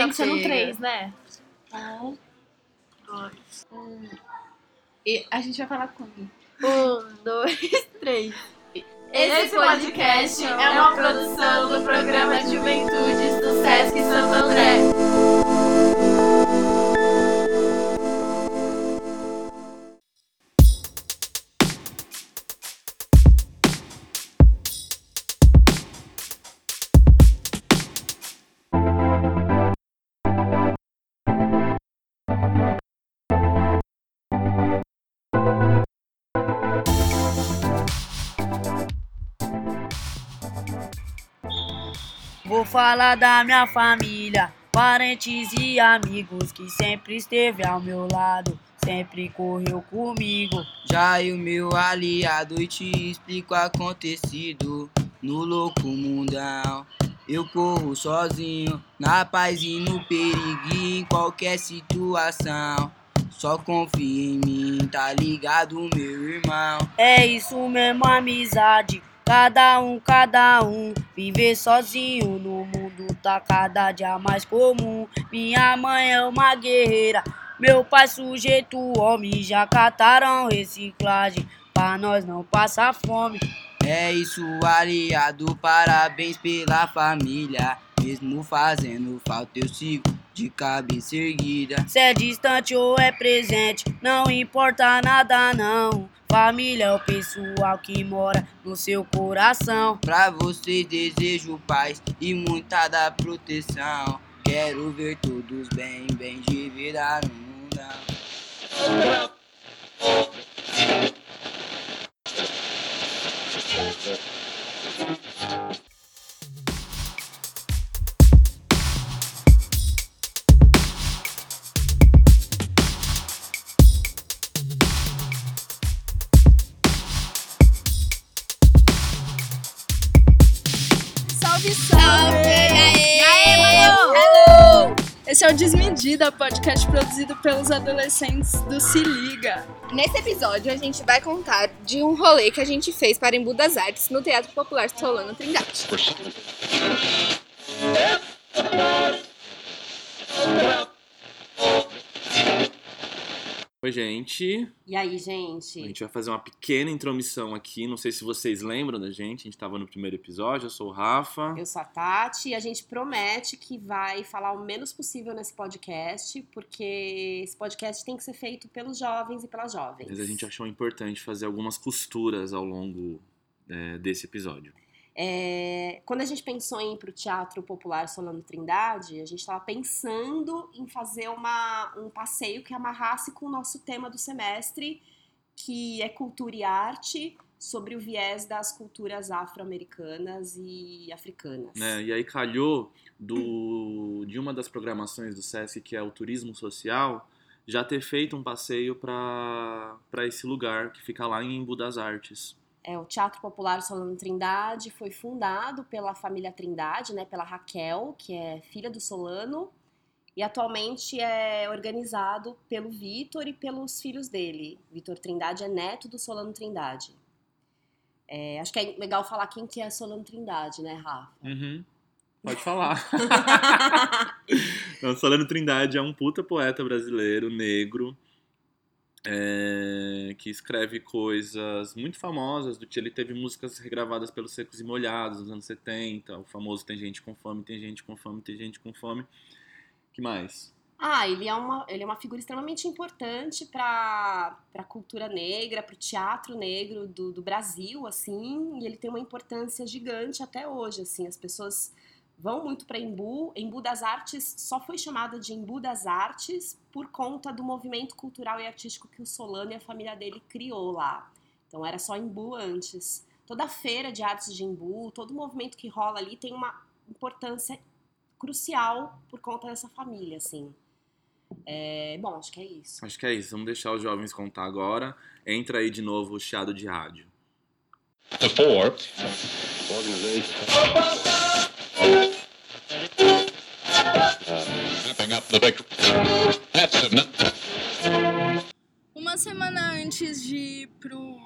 Tem que ser no pega. 3, né? Um, dois, um. E a gente vai falar quando? Um, dois, três. Esse podcast é uma produção do programa Juventudes do Sesc Santo André. Vou falar da minha família, parentes e amigos que sempre esteve ao meu lado, sempre correu comigo. Já e o meu aliado e te explico o acontecido no louco mundão. Eu corro sozinho, na paz e no perigo em qualquer situação. Só confia em mim, tá ligado, meu irmão? É isso mesmo, amizade. Cada um, cada um. Viver sozinho no mundo tá cada dia mais comum. Minha mãe é uma guerreira. Meu pai sujeito homem. Já cataram reciclagem. Pra nós não passar fome. É isso, aliado, parabéns pela família. Mesmo fazendo falta, eu sigo de cabeça erguida. Se é distante ou é presente, não importa nada não. Família é o pessoal que mora no seu coração. Pra vocês desejo paz e muita da proteção. Quero ver todos bem, bem de vida no mundão. Esse é o Desmedida, podcast produzido pelos adolescentes do Se Liga. Nesse episódio, a gente vai contar de um rolê que a gente fez para Embu das Artes no Teatro Popular Solano Trindade. Oi, gente. E aí, A gente? gente vai fazer uma pequena intromissão aqui. Não sei se vocês lembram da gente. A gente tava no primeiro episódio. Eu sou o Rafa. Eu sou a Tati e a gente promete que vai falar o menos possível nesse podcast, porque esse podcast tem que ser feito pelos jovens e pelas jovens. Mas a gente achou importante fazer algumas costuras ao longo é, desse episódio. É, quando a gente pensou em ir para o Teatro Popular Solano Trindade, a gente estava pensando em fazer uma, um passeio que amarrasse com o nosso tema do semestre, que é cultura e arte, sobre o viés das culturas afro-americanas e africanas. né? E aí calhou do, de uma das programações do SESC, que é o Turismo Social, já ter feito um passeio para esse lugar que fica lá em Embu das Artes. É, o Teatro Popular Solano Trindade foi fundado pela família Trindade, né, pela Raquel, que é filha do Solano, e atualmente é organizado pelo Vitor e pelos filhos dele. Vitor Trindade é neto do Solano Trindade. É, acho que é legal falar quem que é Solano Trindade, né, Rafa? Uhum. Pode falar. Não, Solano Trindade é um puta poeta brasileiro, negro, é, que escreve coisas muito famosas. Do, ele teve músicas regravadas pelos Secos e Molhados nos anos 70, o famoso Tem Gente com Fome, Tem Gente com Fome, Tem Gente com Fome. que mais? Ah, ele é uma, ele é uma figura extremamente importante para a cultura negra, para o teatro negro do, do Brasil, assim, e ele tem uma importância gigante até hoje, assim, as pessoas vão muito para Embu. Embu das Artes só foi chamada de Embu das Artes por conta do movimento cultural e artístico que o Solano e a família dele criou lá. Então era só Embu antes. Toda a feira de artes de Embu, todo o movimento que rola ali tem uma importância crucial por conta dessa família, assim. É, bom, acho que é isso. Acho que é isso. Vamos deixar os jovens contar agora. Entra aí de novo o chiado de rádio. The four. Uma semana antes de ir pro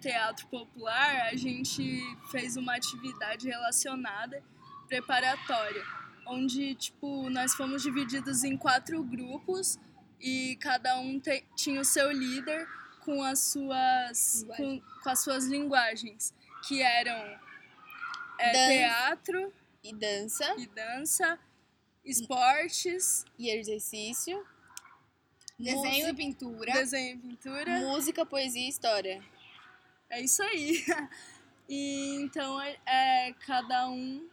Teatro Popular, a gente fez uma atividade relacionada, preparatória. onde, tipo, nós fomos divididos em quatro grupos e cada um te- tinha o seu líder com as suas, com, com as suas linguagens, que eram é, teatro E dança, e dança, esportes, e exercício, desenho e pintura, desenho e pintura. música, poesia e história. É isso aí. E então é, é, cada um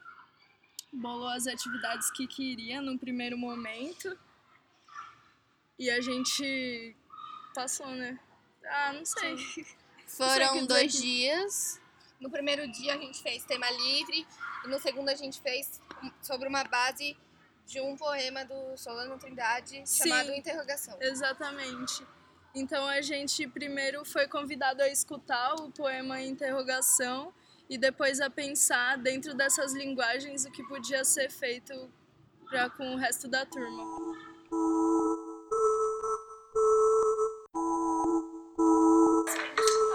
bolou as atividades que queria no primeiro momento. E a gente passou, né? Ah, não sei. Não sei Foram dois aqui. dias. No primeiro dia a gente fez tema livre e no segundo a gente fez sobre uma base de um poema do Solano Trindade Sim. chamado Interrogação. Exatamente. Então a gente primeiro foi convidado a escutar o poema Interrogação e depois a pensar dentro dessas linguagens o que podia ser feito pra, com o resto da turma.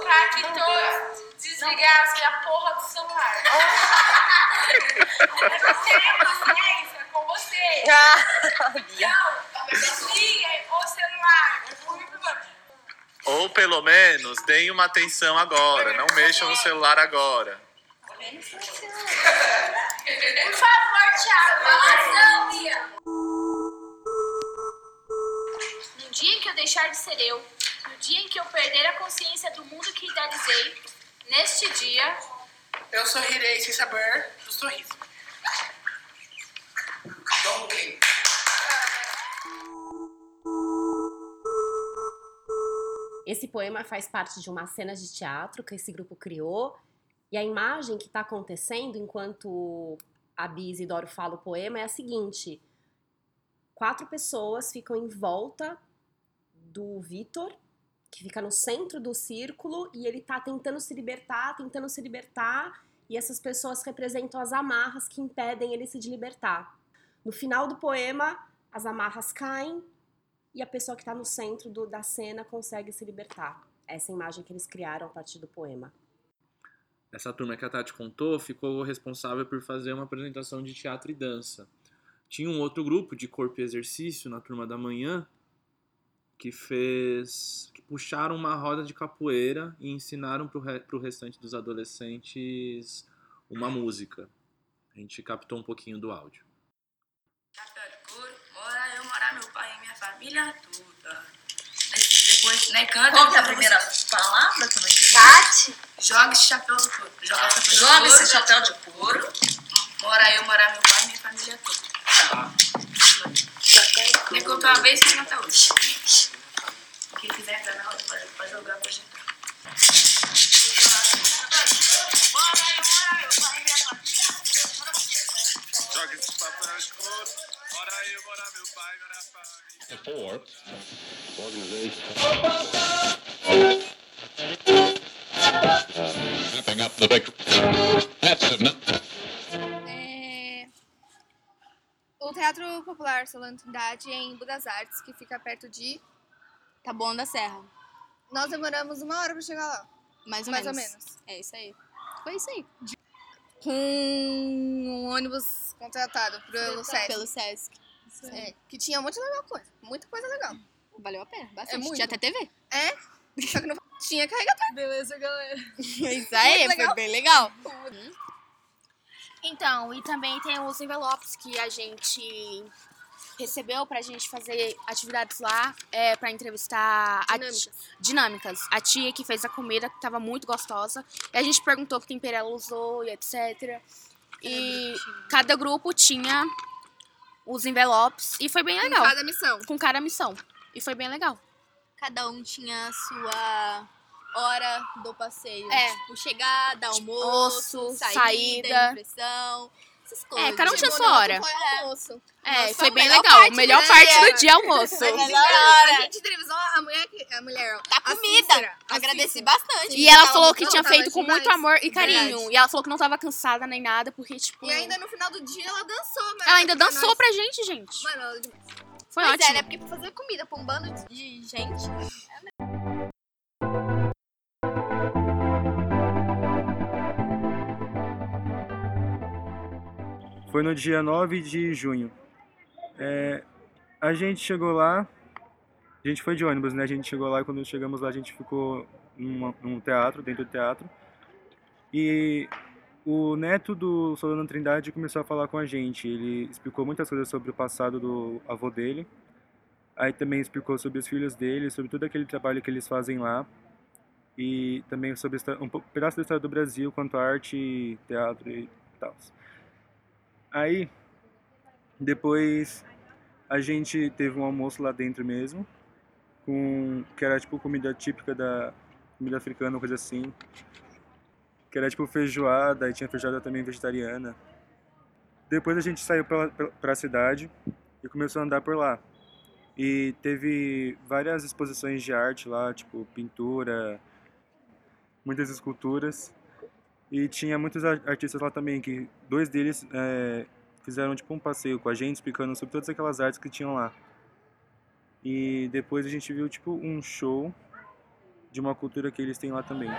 Pra que todos desligassem a porra do celular. Eu tenho paciência Não, desliguem o celular. Ou pelo menos deem uma atenção agora, não mexam no celular agora. Por favor, Thiago, Bia. No dia em que eu deixar de ser eu, no dia em que eu perder a consciência do mundo que idealizei, neste dia, Eu sorrirei sem saber do sorriso. Esse poema faz parte de uma cena de teatro que esse grupo criou. E a imagem que está acontecendo enquanto a Bia Isidoro fala o poema é a seguinte: quatro pessoas ficam em volta do Vitor, que fica no centro do círculo, e ele tá tentando se libertar, tentando se libertar, e essas pessoas representam as amarras que impedem ele se libertar. No final do poema, as amarras caem e a pessoa que está no centro do- da cena consegue se libertar. Essa imagem que eles criaram a partir do poema. Essa turma que a Tati contou ficou responsável por fazer uma apresentação de teatro e dança. Tinha um outro grupo de corpo e exercício na turma da manhã que fez. que puxaram uma roda de capoeira e ensinaram pro, re, pro restante dos adolescentes uma música. A gente captou um pouquinho do áudio. Família toda. Depois, né, canta. Qual que é a primeira palavra que eu não entendi? Tati? Joga esse chapéu de couro. Joga, chapéu de Joga couro. esse chapéu de couro. Mora eu, mora meu pai e minha família toda. Me contou uma vez e até hoje. Quem quiser entrar na roda pode, jogar, e minha família Joga esse papel de couro, mora eu, mora meu pai, mora pai. Four. Wrapping up the big. That's enough. É, O Teatro Popular Solano Trindade é em Budas Artes, que fica perto de. Taboão da Serra. Nós demoramos uma hora pra chegar lá. Mais ou Mais ou menos. menos. É isso aí. Foi isso aí. Com um ônibus contratado pelo SESC. Pelo Sesc. É, que tinha muita legal coisa. Muita coisa legal. Valeu a pena, bastante. muito. Tinha até TV. É? Só que não tinha carregador. Beleza, galera. Isso aí, Muito foi legal. bem legal. Então, e também tem os envelopes que a gente recebeu pra gente fazer atividades lá, é, pra entrevistar a Dinâmicas. ti- dinâmicas. A tia que fez a comida, que tava muito gostosa. E a gente perguntou que tempero ela usou e etc. E cada grupo tinha os envelopes e foi bem Com legal. cada missão. Com cada missão. E foi bem legal. Cada um tinha a sua hora do passeio. É. Tipo, chegada, almoço, Almoço, saída, saída. impressão. Essas coisas. É, cada um tinha sua hora. Foi almoço. É, Nossa, foi foi bem legal. parte Melhor parte do dia almoço. A gente, melhor hora. a gente entrevistou a mulher, que- a mulher. Da a comida. Cícera, a Agradeci Cícera. bastante. E ela Tava falou que tinha feito com muito demais. amor e carinho. Verdade. E ela falou que não tava cansada nem nada, porque, tipo. E ainda no final do dia ela dançou, mano. Ela ainda dançou pra gente, gente. Mano, ela- Foi pois ótimo. é, né? Porque pra fazer comida pra um bando de gente. Foi no dia 9 de junho. É, a gente chegou lá, a gente foi de ônibus, né? A gente chegou lá e quando chegamos lá a gente ficou num teatro, dentro do teatro. E o neto do Solano Trindade começou a falar com a gente. Ele explicou muitas coisas sobre o passado do avô dele. Aí também explicou sobre os filhos dele, sobre todo aquele trabalho que eles fazem lá. E também sobre um pedaço da história do Brasil quanto a arte, teatro e tal. Aí, depois a gente teve um almoço lá dentro mesmo, com que era tipo comida típica da comida africana, coisa assim. Que era tipo feijoada, e tinha feijoada também vegetariana. Depois a gente saiu pra, pra, cidade e começou a andar por lá. E teve várias exposições de arte lá, tipo pintura, muitas esculturas. E tinha muitos artistas lá também, que dois deles é, fizeram tipo um passeio com a gente, explicando sobre todas aquelas artes que tinham lá. E depois a gente viu tipo um show de uma cultura que eles têm lá também.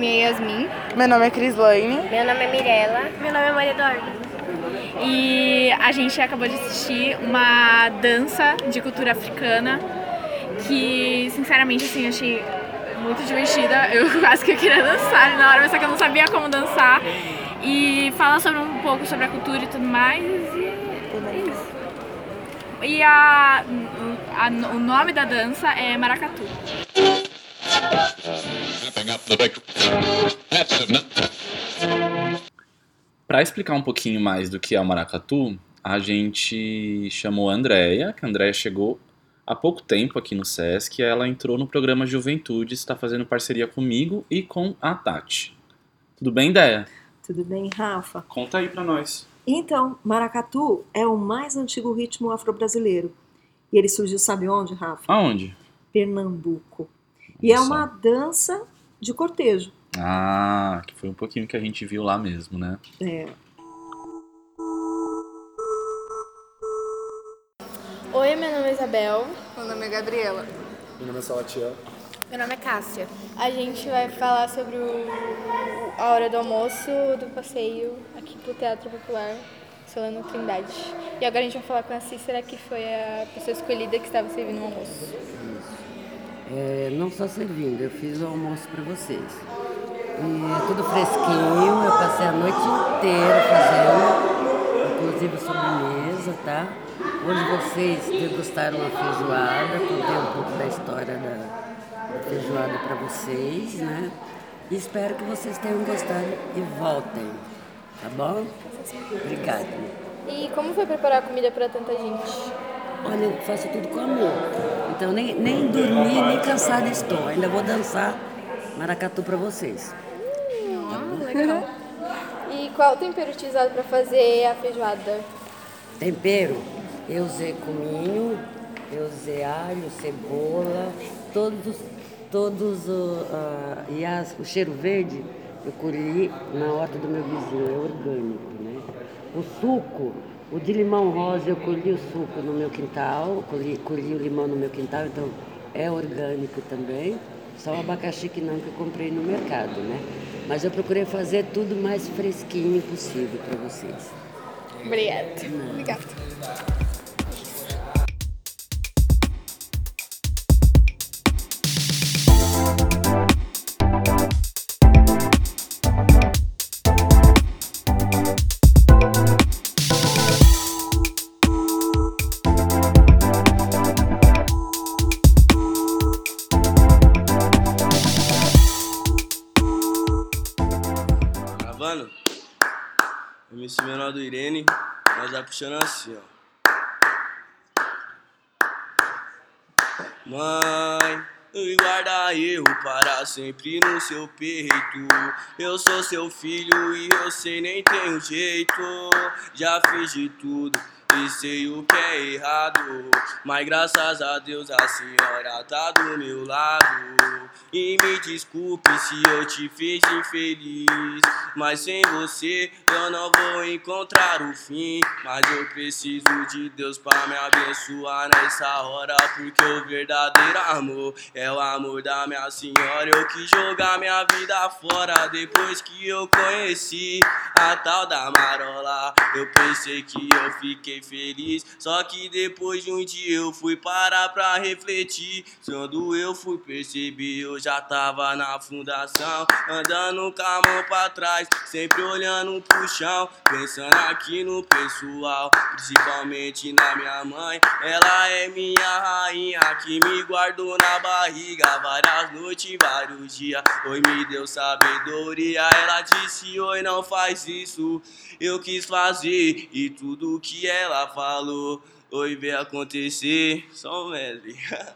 Nome é Yasmin. Meu nome é Crislaine. Meu nome é Mirella. Meu nome é Maria Eduarda. E a gente acabou de assistir uma dança de cultura africana que, sinceramente, assim, achei muito divertida. Eu quase que queria dançar na hora, mas só que eu não sabia como dançar. E fala sobre um pouco sobre a cultura e tudo mais. E é isso. E a, a- o nome da dança é Maracatu. Para explicar um pouquinho mais do que é o maracatu, a gente chamou a Andrea, que a Andrea chegou há pouco tempo aqui no SESC, e ela entrou no programa Juventude, está fazendo parceria comigo e com a Tati. Tudo bem, Ideia? Tudo bem, Rafa? Conta aí pra nós. Então, maracatu é o mais antigo ritmo afro-brasileiro. E ele surgiu, sabe onde, Rafa? Aonde? Pernambuco. E é uma dança de cortejo. Ah, que foi um pouquinho que a gente viu lá mesmo, né? É. Oi, meu nome é Isabel. Meu nome é Gabriela. Meu nome é Salatiel. Meu nome é Cássia. A gente vai falar sobre o- a hora do almoço do passeio aqui pro Teatro Popular Solano Trindade. E agora a gente vai falar com a Cícera, que foi a pessoa escolhida que estava servindo o almoço. É, não só servindo, eu fiz o almoço para vocês. E é tudo fresquinho, eu passei a noite inteira fazendo, inclusive sobremesa, tá? Hoje vocês degustaram a feijoada, contei um pouco da história da, da feijoada para vocês, né? E espero que vocês tenham gostado e voltem, tá bom? Obrigada. E como foi preparar a comida para tanta gente? Olha, eu faço tudo com amor. Então nem, nem dormi, nem cansada estou. Ainda vou dançar maracatu para vocês. Ah, legal. E qual o tempero utilizado para fazer a feijoada? Tempero, eu usei cominho, eu usei alho, cebola, todos, todos o, ah, e as- o cheiro verde eu colhi na horta do meu vizinho, é orgânico, né? O suco, o de limão rosa eu colhi o suco no meu quintal, colhi, colhi o limão no meu quintal, então é orgânico também. Só o abacaxi que não, que eu comprei no mercado, né? Mas eu procurei fazer tudo mais fresquinho possível para vocês. Obrigada. Obrigada. Mãe, guarda eu para sempre no seu peito. Eu sou seu filho e eu sei nem tenho jeito. Já fiz de tudo e sei o que é errado. Mas graças a Deus a senhora tá do meu lado. E me desculpe se eu te fiz infeliz. Mas sem você eu não vou encontrar o fim. Mas eu preciso de Deus pra me abençoar nessa hora. Porque o verdadeiro amor é o amor da minha senhora. Eu quis jogar minha vida fora depois que eu conheci a tal da Marola. Eu pensei que eu fiquei feliz. Só que depois de um dia eu fui parar pra refletir. Quando eu fui perceber, eu já tava na fundação. Andando com a mão pra trás, sempre olhando pro chão. Pensando aqui no pessoal, principalmente na minha mãe. Ela é minha rainha que me guardou na barriga várias noites, vários dias. Oi, me deu sabedoria. Ela disse: Oi, não faz isso. Eu quis fazer e tudo que ela falou. Oi, veio acontecer. Só um enough.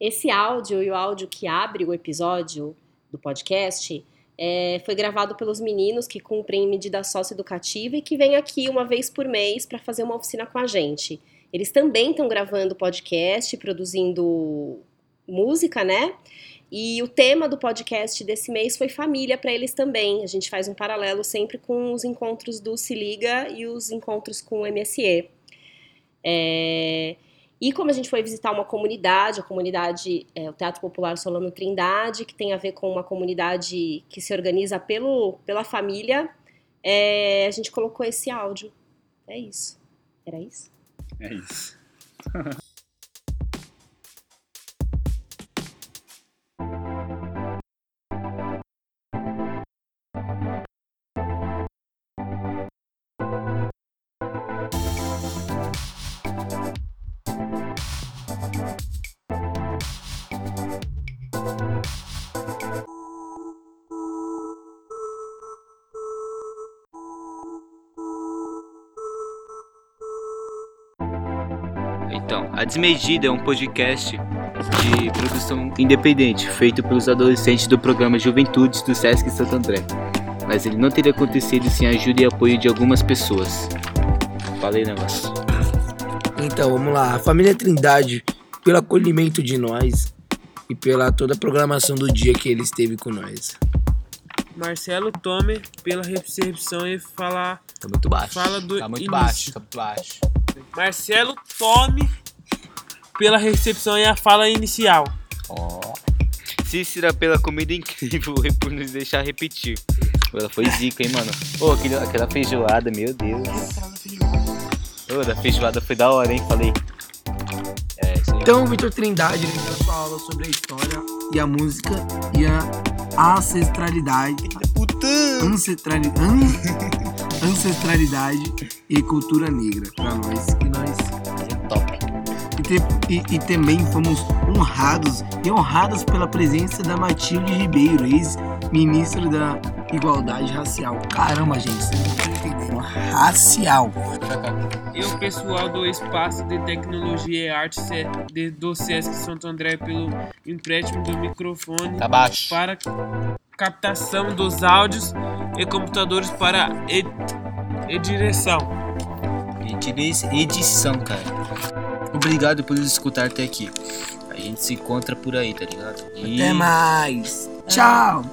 Esse áudio e o áudio que abre o episódio do podcast é, foi gravado pelos meninos que cumprem medida socioeducativa e que vêm aqui uma vez por mês para fazer uma oficina com a gente. Eles também estão gravando podcast, produzindo música, né? E o tema do podcast desse mês foi família para eles também. A gente faz um paralelo sempre com os encontros do Se Liga e os encontros com o MSE. É, E como a gente foi visitar uma comunidade, a comunidade, é, o Teatro Popular Solano Trindade, que tem a ver com uma comunidade que se organiza pelo, pela família, é, a gente colocou esse áudio. É isso. Era isso? É isso. Então, A Desmedida é um podcast de produção independente, feito pelos adolescentes do programa Juventudes do Sesc Santo André. Mas ele não teria acontecido sem a ajuda e apoio de algumas pessoas. Falei negócio. Então, vamos lá. A família Trindade, pelo acolhimento de nós e pela toda a programação do dia que ele esteve com nós. Marcelo Tome pela recepção e falar. Tá muito baixo. Fala do Tá muito início. baixo, tá muito baixo. Marcelo Tome pela recepção e a fala inicial. Ó. Cícera pela comida incrível e por nos deixar repetir. Ela foi zica, hein, mano? Ô, aquele- aquela feijoada, meu Deus. Ô, da feijoada foi da hora, hein? Falei. É, isso aí. Então, o Vitor Trindade ele deu sua aula sobre a história e a música e a ancestralidade. Ancestrali, an- ancestralidade e cultura negra para nós. E nós. E, te- e- e também fomos honrados e honradas pela presença da Matilde Ribeiro, ex-ministra da Igualdade Racial. Caramba, gente, vocês não. Racial. E o pessoal do Espaço de Tecnologia e Arte do Sesc Santo André pelo empréstimo do microfone Tá baixo. para captação dos áudios e computadores para ed e direção. Edi- Edição, cara. Obrigado por nos escutar até aqui. A gente se encontra por aí, tá ligado? E- Até mais. Tchau.